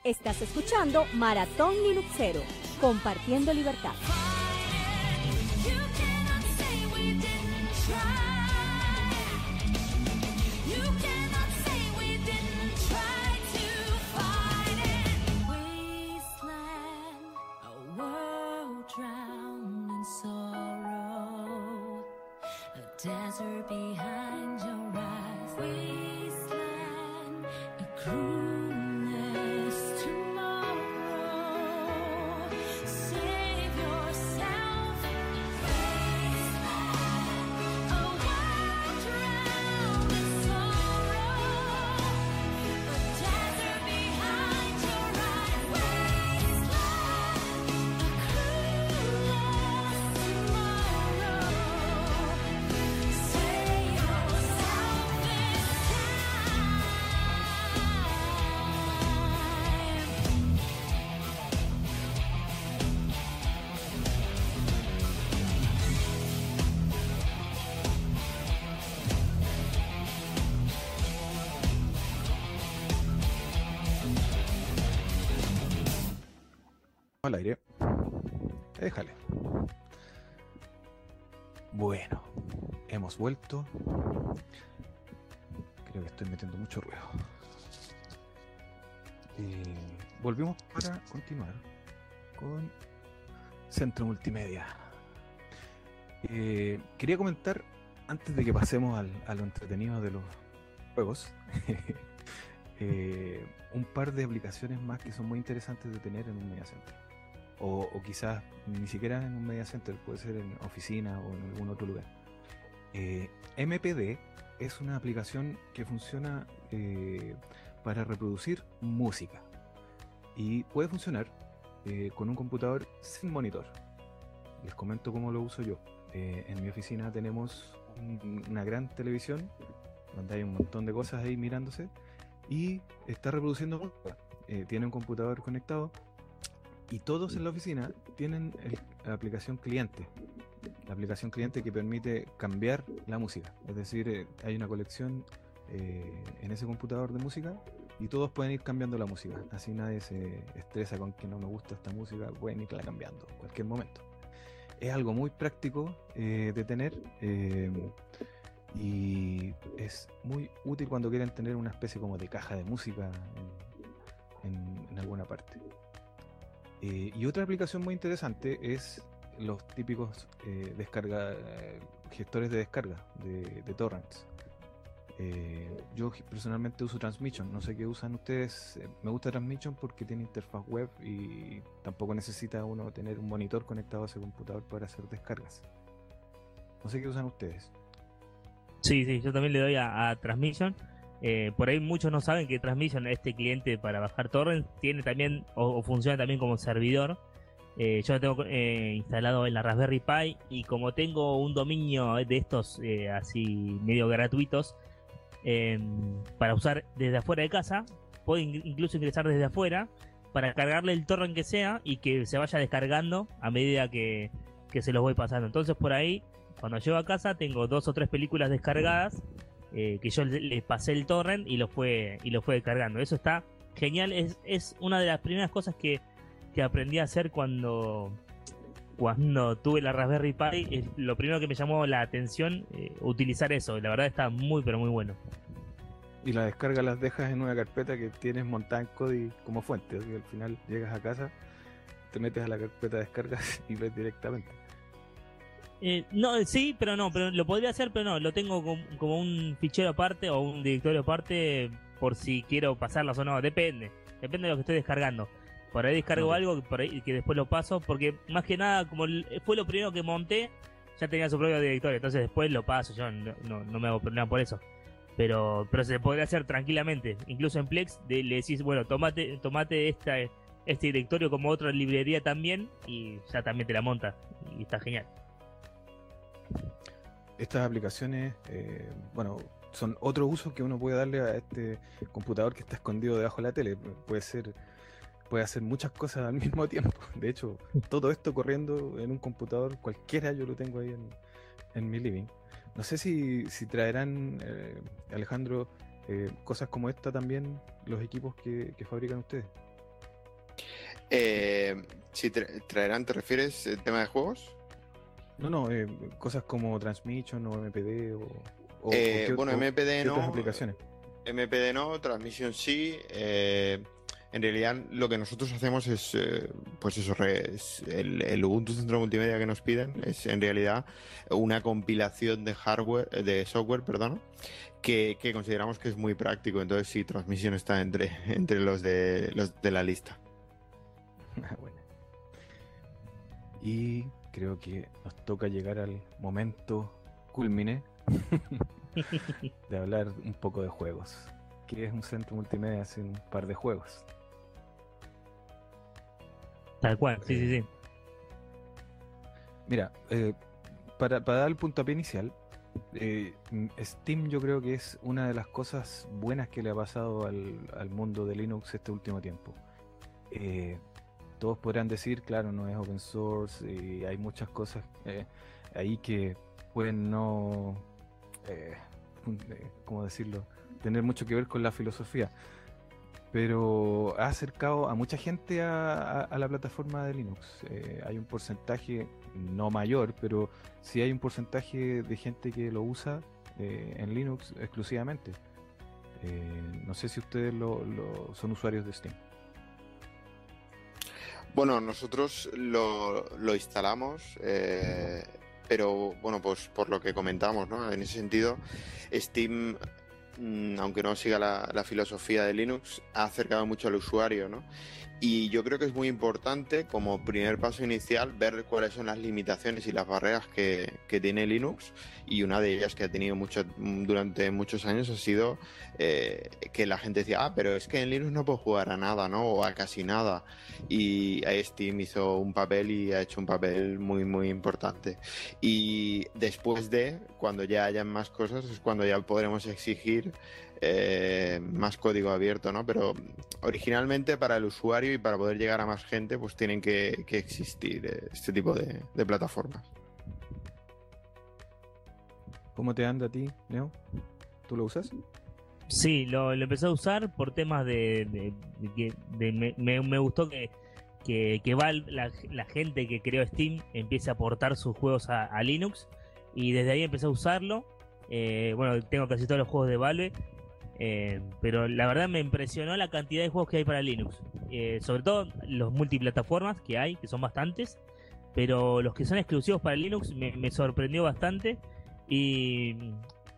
F: Estás escuchando Maratón Linuxero, compartiendo libertad.
E: Bueno, hemos vuelto. Creo que estoy metiendo mucho ruido. volvimos para continuar con Centro Multimedia. Eh, quería comentar, antes de que pasemos al, a lo entretenido de los juegos, eh, un par de aplicaciones más que son muy interesantes de tener en un media O, quizás ni siquiera en un media center, puede ser en oficina o en algún otro lugar. Eh, MPD es una aplicación que funciona para reproducir música y puede funcionar con un computador sin monitor. Les comento cómo lo uso yo. Eh, en mi oficina tenemos una gran televisión donde hay un montón de cosas ahí mirándose y está reproduciendo eh, tiene un computador conectado y todos en la oficina tienen la aplicación cliente. La aplicación cliente que permite cambiar la música. Es decir, eh, hay una colección en ese computador de música y todos pueden ir cambiando la música. Así nadie se estresa con que no me gusta esta música, pueden irla cambiando en cualquier momento es algo muy práctico eh, de tener eh, y es muy útil cuando quieren tener una especie como de caja de música en, alguna parte. Eh, y otra aplicación muy interesante es los típicos descarga, gestores de descarga de, torrents. Eh, yo personalmente uso Transmission, no sé qué usan ustedes. Eh, me gusta Transmission porque tiene interfaz web y tampoco necesita uno tener un monitor conectado a ese computador para hacer descargas. No sé qué usan ustedes.
C: Sí, sí, yo también le doy a, Transmission. Eh, por ahí muchos no saben que Transmission, este cliente para bajar torrents, tiene también o, funciona también como servidor. yo lo tengo instalado en la Raspberry Pi y como tengo un dominio de estos así medio gratuitos, Em, para usar desde afuera de casa. Puedo incluso ingresar desde afuera para cargarle el torrent que sea y que se vaya descargando a medida que, se los voy pasando. Entonces por ahí, cuando llego a casa, tengo dos o tres películas descargadas eh, que yo les pasé el torrent y lo fue, y lo fue descargando. Eso está genial. Es, es una de las primeras cosas que, que aprendí a hacer cuando cuando tuve la Raspberry Pi, lo primero que me llamó la atención, eh, utilizar eso. La verdad está muy, pero muy bueno.
E: Y la descarga las dejas en una carpeta que tienes montada en como fuente. Así que al final llegas a casa, te metes a la carpeta de descargas y ves directamente.
C: Eh, no, sí, pero no, pero lo podría hacer, pero no, lo tengo como, un fichero aparte o un directorio aparte por si quiero pasarlas o no, depende, depende de lo que estoy descargando. Por ahí descargo algo por ahí, que después lo paso, porque más que nada, como fue lo primero que monté, ya tenía su propio directorio, entonces después lo paso, yo no, no, me hago problema por eso. Pero, pero se podría hacer tranquilamente. Incluso en Plex le decís, bueno, tomate, tomate esta, este directorio como otra librería también y ya también te la monta. Y está genial.
E: Estas aplicaciones, eh, bueno, son otro uso que uno puede darle a este computador que está escondido debajo de la tele. Puede ser puede hacer muchas cosas al mismo tiempo. De hecho, todo esto corriendo en un computador cualquiera yo lo tengo ahí en, mi living. No sé si, traerán, eh, Alejandro, eh, cosas como esta también los equipos que, fabrican ustedes.
D: Eh, si traerán, ¿te refieres al tema de juegos?
E: No, no, cosas como Transmission o MPD o...
D: bueno, MPD no.
E: aplicaciones?
D: MPD no, Transmission sí. En realidad, lo que nosotros hacemos es, eh, pues eso, el, Ubuntu Centro Multimedia que nos piden es en realidad una compilación de hardware, de software, perdón, que, consideramos que es muy práctico. Entonces, sí, transmisión está entre, entre los de los de la lista.
E: bueno. Y creo que nos toca llegar al momento culmine de hablar un poco de juegos. Que es un centro multimedia hace un par de juegos.
C: Tal cual, sí, sí, sí.
E: Mira, eh, para, dar el puntapié inicial, eh, Steam yo creo que es una de las cosas buenas que le ha pasado al, mundo de Linux este último tiempo. Eh, todos podrán decir, claro, no es open source y hay muchas cosas ahí que pueden no, ¿cómo decirlo?, tener mucho que ver con la filosofía. pero ha acercado a mucha gente a, la plataforma de Linux. Eh, hay un porcentaje, no mayor, pero sí hay un porcentaje de gente que lo usa eh, en Linux exclusivamente. Eh, no sé si ustedes lo, son usuarios de Steam.
D: Bueno, nosotros lo, lo instalamos, pero bueno, pues por lo que comentamos, ¿no? En ese sentido, Steam Mm, aunque no siga la, filosofía de Linux, ha acercado mucho al usuario, ¿no? Y yo creo que es muy importante, como primer paso inicial, ver cuáles son las limitaciones y las barreras que, tiene Linux. Y una de ellas que ha tenido mucho, durante muchos años ha sido eh, que la gente decía, ah, pero es que en Linux no puedo jugar a nada, ¿no? O a casi nada. Y Steam hizo un papel y ha hecho un papel muy, muy importante. Y después de, cuando ya hayan más cosas, es cuando ya podremos exigir eh, más código abierto, ¿no? Pero originalmente para el usuario y para poder llegar a más gente, pues tienen que, existir eh, este tipo de, plataformas.
E: ¿Cómo te anda a ti, Neo? ¿Tú lo usas?
C: Sí, lo, empecé a usar por temas de... me, gustó que, que, la, gente que creó Steam, empiece a aportar sus juegos a, Linux. Y desde ahí empecé a usarlo. Eh, bueno, tengo casi todos los juegos de Valve. Eh, pero la verdad me impresionó la cantidad de juegos que hay para Linux. Eh, sobre todo los multiplataformas que hay, que son bastantes. Pero los que son exclusivos para Linux me, sorprendió bastante. Y,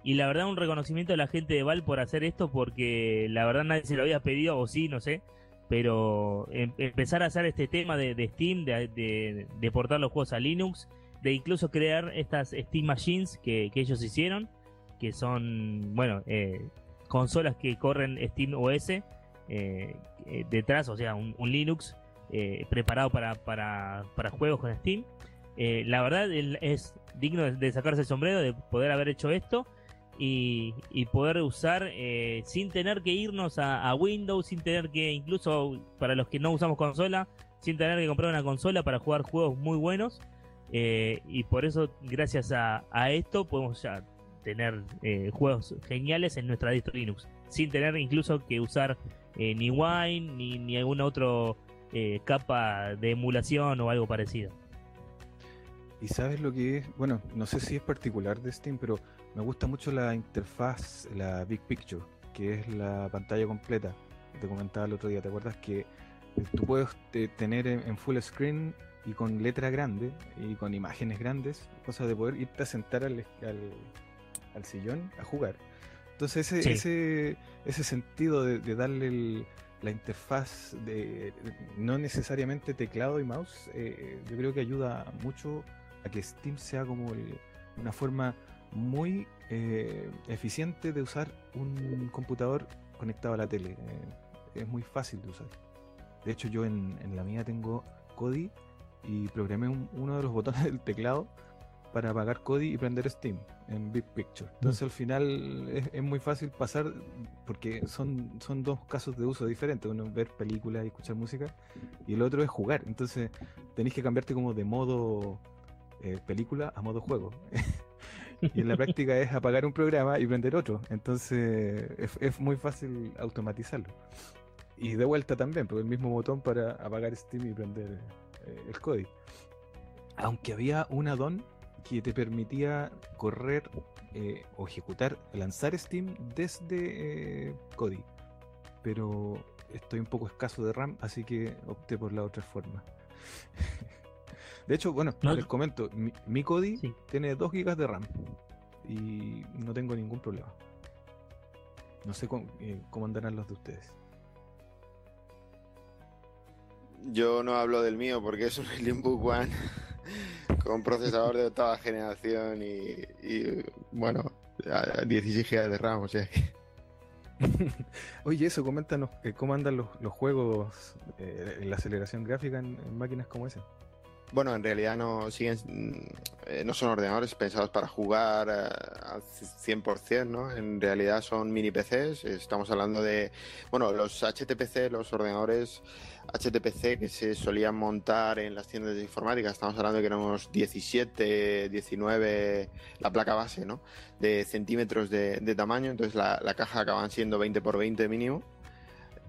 C: la verdad un reconocimiento a la gente de Val por hacer esto porque la verdad nadie se lo había pedido o sí, no sé. Pero em, empezar a hacer este tema de, Steam, de, portar los juegos a Linux, de incluso crear estas Steam Machines que, ellos hicieron, que son, bueno, eh, consolas que corren Steam OS eh, eh, detrás, o sea, un, Linux eh, preparado para, para, juegos con Steam. la verdad es digno de, sacarse el sombrero de poder haber hecho esto y, poder usar sin tener que irnos a, Windows, sin tener que, incluso para los que no usamos consola, sin tener que comprar una consola para jugar juegos muy buenos. y por eso, gracias a, a esto, podemos ya tener eh, juegos geniales en nuestra distro Linux, sin tener incluso que usar eh, ni Wine ni, ni alguna otra eh, capa de emulación o algo parecido.
E: ¿Y sabes lo que es? Bueno, no sé si es particular de Steam, pero me gusta mucho la interfaz, la Big Picture, que es la pantalla completa. Te comentaba el otro día, ¿te acuerdas que tú puedes tener en full screen y con letra grande y con imágenes grandes, cosa de poder irte a sentar al, al sillón a jugar. Entonces ese, ese, ese sentido de, darle la interfaz de no necesariamente teclado y mouse, eh, yo creo que ayuda mucho a que Steam sea como una forma muy eh, eficiente de usar un computador conectado a la tele. Eh, es muy fácil de usar. De hecho yo en, la mía tengo Kodi y programé uno de los botones del teclado para apagar Kodi y prender Steam en Big Picture. Entonces al final es, muy fácil pasar porque son, son dos casos de uso diferentes. Uno es ver películas y escuchar música y el otro es jugar. Entonces tenéis que cambiarte como de modo eh, película a modo juego. y en la práctica es apagar un programa y prender otro. Entonces es, muy fácil automatizarlo. Y de vuelta también, porque el mismo botón para apagar Steam y prender eh, el Kodi. Aunque había un add-on que te permitía correr eh, o ejecutar, lanzar Steam desde eh, Kodi. Pero estoy un poco escaso de RAM, así que opté por la otra forma. de hecho, bueno, les comento, mi, Kodi tiene 2 GB de RAM y no tengo ningún problema. No sé cómo, eh, cómo andarán los de ustedes.
D: Yo no hablo del mío porque es un Slimbook One con procesador de octava generación y, bueno, 16 GB de RAM, o sea
E: Oye, eso, coméntanos eh, cómo andan los, juegos, eh, en la aceleración gráfica en, máquinas como esa.
D: Bueno, en realidad no siguen, eh, no son ordenadores pensados para jugar al 100%, ¿no? En realidad son mini PCs. Estamos hablando de, bueno, los HTPC, los ordenadores HTPC que se solían montar en las tiendas de informática. Estamos hablando de que eran unos 17, 19, la placa base, ¿no? De centímetros de, tamaño. Entonces la, caja acaban siendo 20 por 20 mínimo.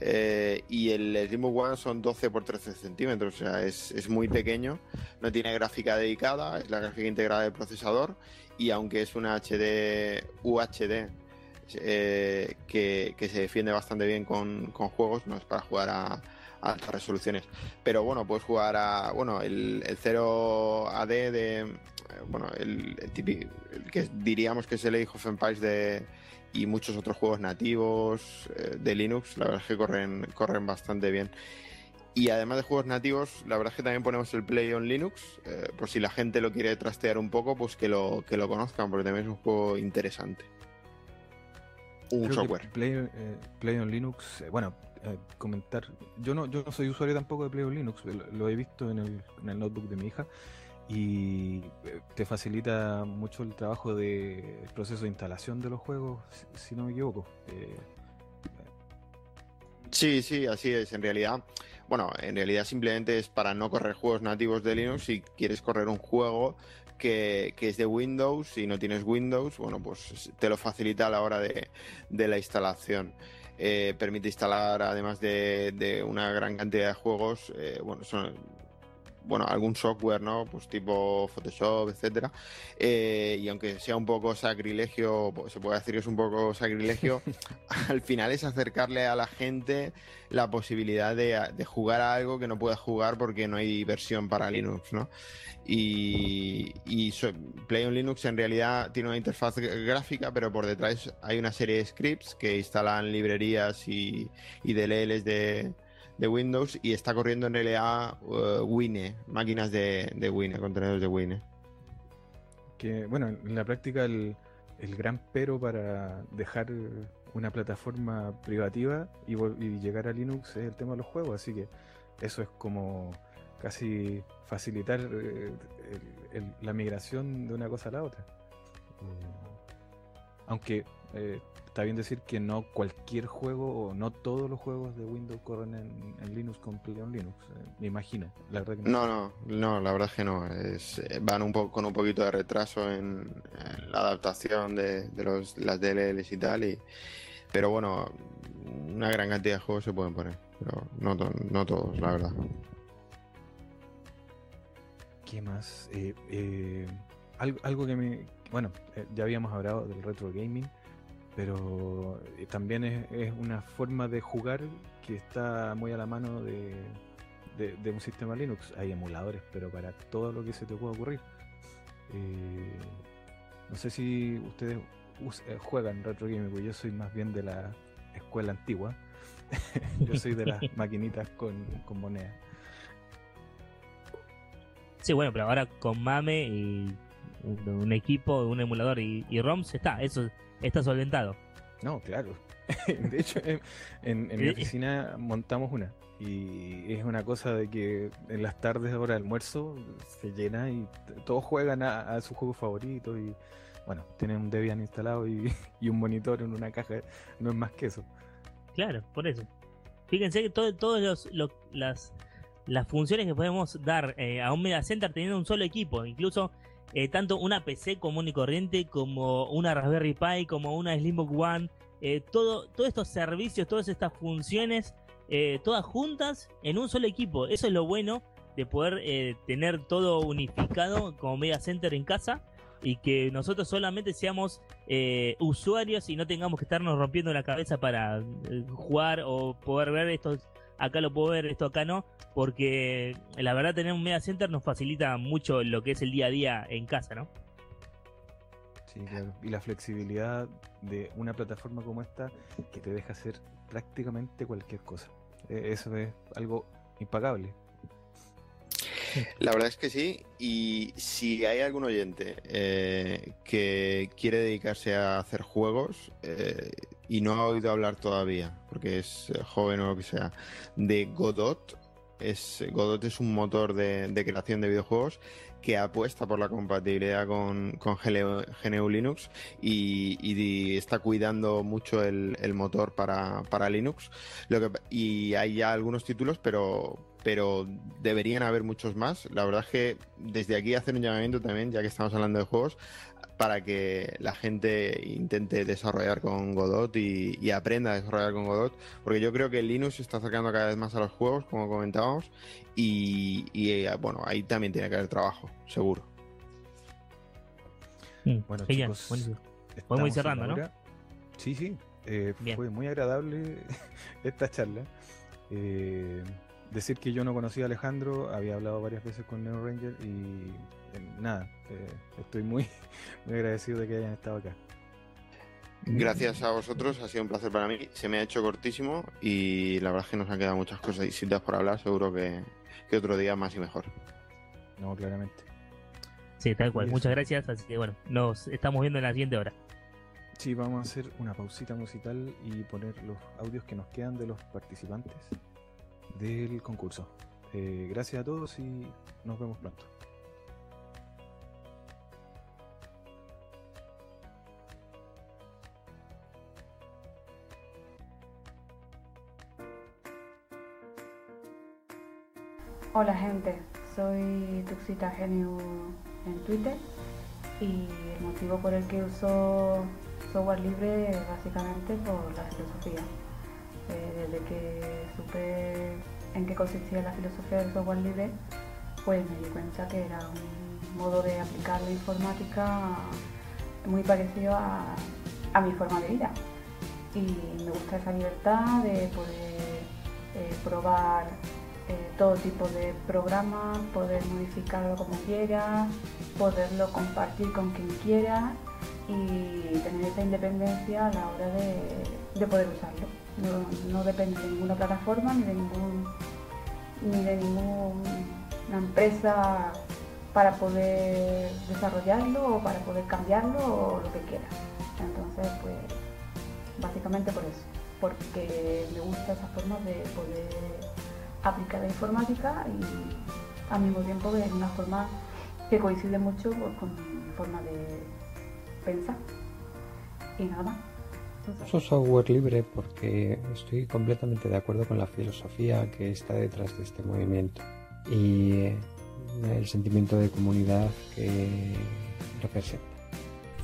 D: Eh, y el Slimbook One son 12 por 13 centímetros, o sea, es, muy pequeño, no tiene gráfica dedicada, es la gráfica integrada del procesador y aunque es una HD UHD eh, que, se defiende bastante bien con, juegos, no es para jugar a, altas resoluciones. Pero bueno, puedes jugar a, bueno, el, el 0 AD de, bueno, el, el, que diríamos que es el Age of Empires de y muchos otros juegos nativos eh, de Linux, la verdad es que corren, corren bastante bien. Y además de juegos nativos, la verdad es que también ponemos el Play on Linux, eh, por si la gente lo quiere trastear un poco, pues que lo, que lo conozcan, porque también es un juego interesante.
E: Un software. Play, eh, Play, on Linux, bueno, comentar, yo no, yo no soy usuario tampoco de Play on Linux, lo, he visto en el, en el notebook de mi hija y eh, te facilita mucho el trabajo de proceso de instalación de los juegos, si, no me equivoco. Eh,
D: sí, sí, así es. En realidad, bueno, en realidad simplemente es para no correr juegos nativos de Linux. Si quieres correr un juego que, es de Windows y no tienes Windows, bueno, pues te lo facilita a la hora de, la instalación. Eh, permite instalar, además de, una gran cantidad de juegos, bueno, son bueno, algún software, ¿no? Pues tipo Photoshop, etcétera. Eh, y aunque sea un poco sacrilegio, se puede decir que es un poco sacrilegio, al final es acercarle a la gente la posibilidad de, jugar a algo que no pueda jugar porque no hay versión para Linux, ¿no? Y, y Play on Linux en realidad tiene una interfaz gráfica, pero por detrás hay una serie de scripts que instalan librerías y, y DLLs de, de Windows y está corriendo en LA uh, Wine, máquinas de, de Wine, contenedores de Wine.
E: Que bueno, en la práctica el, gran pero para dejar una plataforma privativa y, llegar a Linux es el tema de los juegos, así que eso es como casi facilitar eh, la migración de una cosa a la otra. Eh, aunque eh, está bien decir que no cualquier juego o no todos los juegos de Windows corren en, Linux con Leon Linux, eh, me imagino.
D: La verdad que no. no, no, la verdad es que no. Es, eh, van un poco con un poquito de retraso en, la adaptación de, los, las DLLs y tal. Y, pero bueno, una gran cantidad de juegos se pueden poner, pero no, no todos, la verdad.
E: ¿Qué más? Eh, algo, algo que me. Bueno, ya habíamos hablado del retro gaming pero eh, también es, una forma de jugar que está muy a la mano de, un sistema Linux. Hay emuladores, pero para todo lo que se te pueda ocurrir. Eh, no sé si ustedes eh, juegan retro gaming, porque yo soy más bien de la escuela antigua. yo soy de las maquinitas con, con moneda.
C: Sí, bueno, pero ahora con MAME y un, equipo, un emulador y, y ROMs está, eso está solventado.
E: No, claro. de hecho, en, mi oficina montamos una. Y es una cosa de que en las tardes, hora de almuerzo, se llena y todos juegan a, su juego favorito. Y bueno, tienen un Debian instalado y, un monitor en una caja. No es más que eso.
C: Claro, por eso. Fíjense que todas las, las funciones que podemos dar eh, a un Mega Center teniendo un solo equipo, incluso eh, tanto una PC común y corriente como una Raspberry Pi, como una Slimbook One, eh, todo, todos estos servicios, todas estas funciones, eh, todas juntas en un solo equipo. Eso es lo bueno de poder tener todo unificado como Media Center en casa y que nosotros solamente seamos usuarios y no tengamos que estarnos rompiendo la cabeza para jugar o poder ver estos acá lo puedo ver, esto acá no, porque la verdad tener un media center nos facilita mucho lo que es el día a día en casa, ¿no?
E: Sí, claro. Y la flexibilidad de una plataforma como esta que te deja hacer prácticamente cualquier cosa. E, eso es algo impagable.
D: La verdad es que sí, y si hay algún oyente eh, que quiere dedicarse a hacer juegos eh, y no ha oído hablar todavía, porque es joven o lo que sea, de Godot, es, Godot es un motor de, creación de videojuegos que apuesta por la compatibilidad con, con GNU Linux y, está cuidando mucho el, motor para, para Linux. Y hay ya algunos títulos, pero, pero deberían haber muchos más. La verdad es que desde aquí hacer un llamamiento también, ya que estamos hablando de juegos, para que la gente intente desarrollar con Godot y, aprenda a desarrollar con Godot, porque yo creo que Linux se está acercando cada vez más a los juegos, como comentábamos, y, y bueno, ahí también tiene que haber trabajo, seguro.
C: Mm, bueno, chicos, Podemos ir cerrando, ¿no?
E: Sí, sí. Eh, fue muy agradable esta charla. Eh, decir que yo no conocía a Alejandro, había hablado varias veces con Neo Ranger y eh, nada, estoy muy, muy agradecido de que hayan estado acá.
D: Gracias a vosotros, ha sido un placer para mí. Se me ha hecho cortísimo y la verdad es que nos han quedado muchas cosas distintas por hablar. Seguro que, que otro día más y mejor.
E: No, claramente.
C: Sí, tal cual. Muchas gracias. Así que bueno, nos estamos viendo en la siguiente hora.
E: Sí, vamos a hacer una pausita musical y poner los audios que nos quedan de los participantes del concurso. Eh, gracias a todos y nos vemos pronto.
G: Hola gente, soy Tuxita Genio en Twitter y el motivo por el que uso software libre básicamente por la filosofía. Eh, desde que supe en qué consistía la filosofía del software libre, pues me di cuenta que era un modo de aplicar la informática muy parecido a, mi forma de vida. Y me gusta esa libertad de poder eh, probar eh, todo tipo de programas, poder modificarlo como quiera, poderlo compartir con quien quiera y tener esa independencia a la hora de, poder usarlo. No, depende de ninguna plataforma ni de ningún ni de ninguna empresa para poder desarrollarlo o para poder cambiarlo o lo que quiera. Entonces, pues básicamente por eso, porque me gusta esa forma de poder aplicar la informática y al mismo tiempo de una forma que coincide mucho con mi forma de pensar. Y nada
H: Uso software libre porque estoy completamente de acuerdo con la filosofía que está detrás de este movimiento y eh, el sentimiento de comunidad que representa.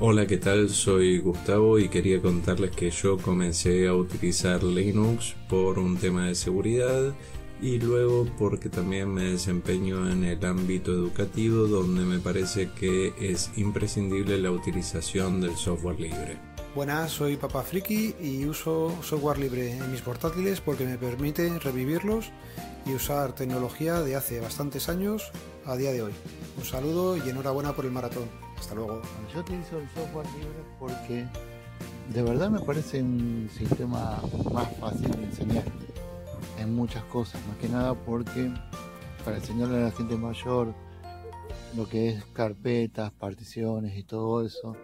I: Hola, ¿qué tal? Soy Gustavo y quería contarles que yo comencé a utilizar Linux por un tema de seguridad y luego porque también me desempeño en el ámbito educativo donde me parece que es imprescindible la utilización del software libre.
J: Buenas, soy Papa Friki y uso software libre en mis portátiles porque me permite revivirlos y usar tecnología de hace bastantes años a día de hoy. Un saludo y enhorabuena por el maratón. Hasta luego.
K: Yo utilizo el software libre porque de verdad me parece un sistema más fácil de enseñar en muchas cosas, más que nada porque para enseñarle a la gente mayor lo que es carpetas, particiones y todo eso,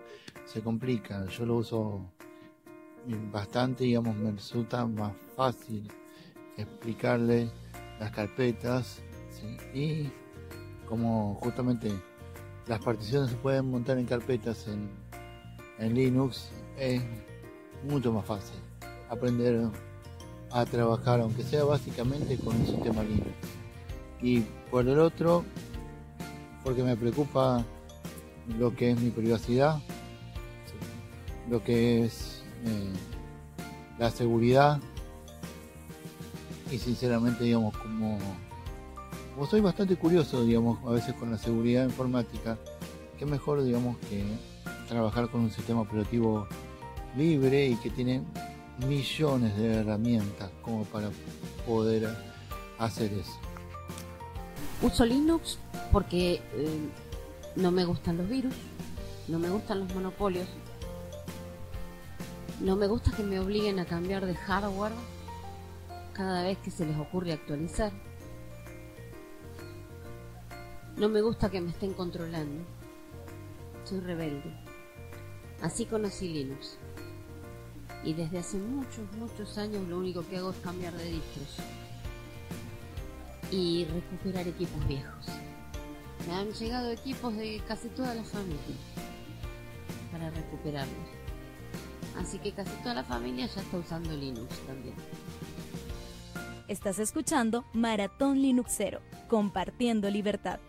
K: se complica. Yo lo uso bastante, digamos, me resulta más fácil explicarle las carpetas y como justamente las particiones se pueden montar en carpetas en, en Linux, es mucho más fácil aprender a trabajar, aunque sea básicamente con un sistema libre. Y por el otro, porque me preocupa lo que es mi privacidad, lo que es eh, la seguridad y sinceramente digamos como, como soy bastante curioso digamos a veces con la seguridad informática, qué mejor digamos que trabajar con un sistema operativo libre y que tiene millones de herramientas como para poder hacer eso.
L: Uso Linux porque eh, no me gustan los virus, no me gustan los monopolios, no me gusta que me obliguen a cambiar de hardware cada vez que se les ocurre actualizar. No me gusta que me estén controlando. Soy rebelde. Así conocí Linux y desde hace muchos, muchos años lo único que hago es cambiar de distros y recuperar equipos viejos. Me han llegado equipos de casi toda la familia para recuperarlos. Así que casi toda la familia ya está usando Linux también.
A: Estás escuchando Maratón Linuxero, compartiendo libertad.